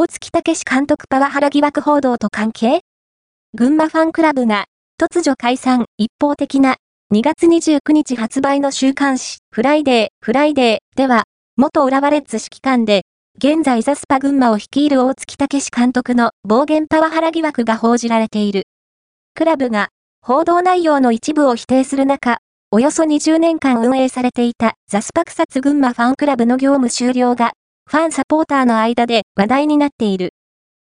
大槻毅監督パワハラ疑惑報道と関係？群馬ファンクラブが、突如解散、一方的な、2月29日発売の週刊誌、フライデー、フライデーでは、元浦和レッズ指揮官で、現在ザスパ群馬を率いる大槻毅監督の暴言パワハラ疑惑が報じられている。クラブが、報道内容の一部を否定する中、およそ20年間運営されていたザスパ草津群馬ファンクラブの業務終了が、ファンサポーターの間で話題になっている。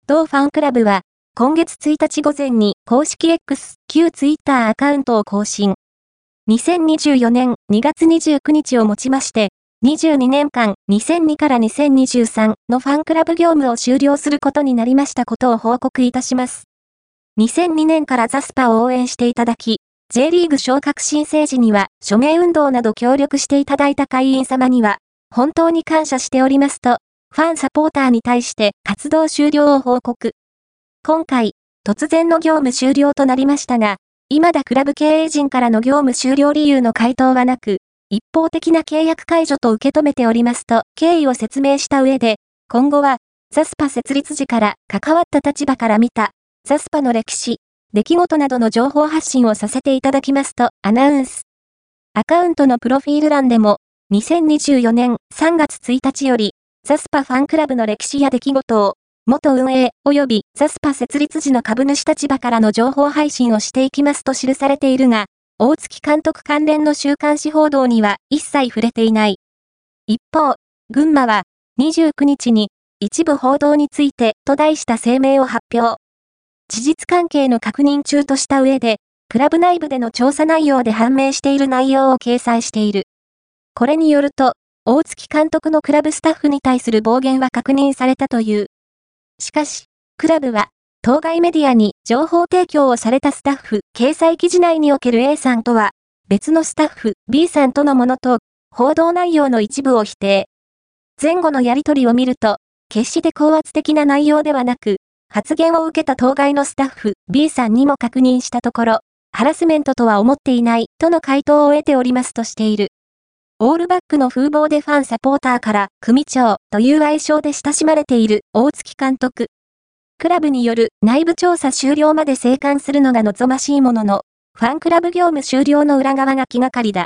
同ファンクラブは、今月1日午前に公式 X、旧ツイッターアカウントを更新。2024年2月29日をもちまして、22年間2002から2023のファンクラブ業務を終了することになりましたことを報告いたします。2002年からザスパを応援していただき、J リーグ昇格申請時には署名運動など協力していただいた会員様には、本当に感謝しておりますと、ファンサポーターに対して活動終了を報告。今回、突然の業務終了となりましたが、未だクラブ経営陣からの業務終了理由の回答はなく、一方的な契約解除と受け止めておりますと経緯を説明した上で、今後は、ザスパ設立時から関わった立場から見た、ザスパの歴史、出来事などの情報発信をさせていただきますとアナウンス。アカウントのプロフィール欄でも、2024年3月1日より、ザスパファンクラブの歴史や出来事を、元運営及びザスパ設立時の株主立場からの情報配信をしていきますと記されているが、大月監督関連の週刊誌報道には一切触れていない。一方、群馬は29日に一部報道についてと題した声明を発表。事実関係の確認中とした上で、クラブ内部での調査内容で判明している内容を掲載している。これによると、大月監督のクラブスタッフに対する暴言は確認されたという。しかし、クラブは、当該メディアに情報提供をされたスタッフ、掲載記事内における A さんとは、別のスタッフ B さんとのものと、報道内容の一部を否定。前後のやりとりを見ると、決して高圧的な内容ではなく、発言を受けた当該のスタッフ B さんにも確認したところ、ハラスメントとは思っていないとの回答を得ておりますとしている。オールバックの風貌でファンサポーターから組長という愛称で親しまれている大月監督。クラブによる内部調査終了まで生還するのが望ましいものの、ファンクラブ業務終了の裏側が気がかりだ。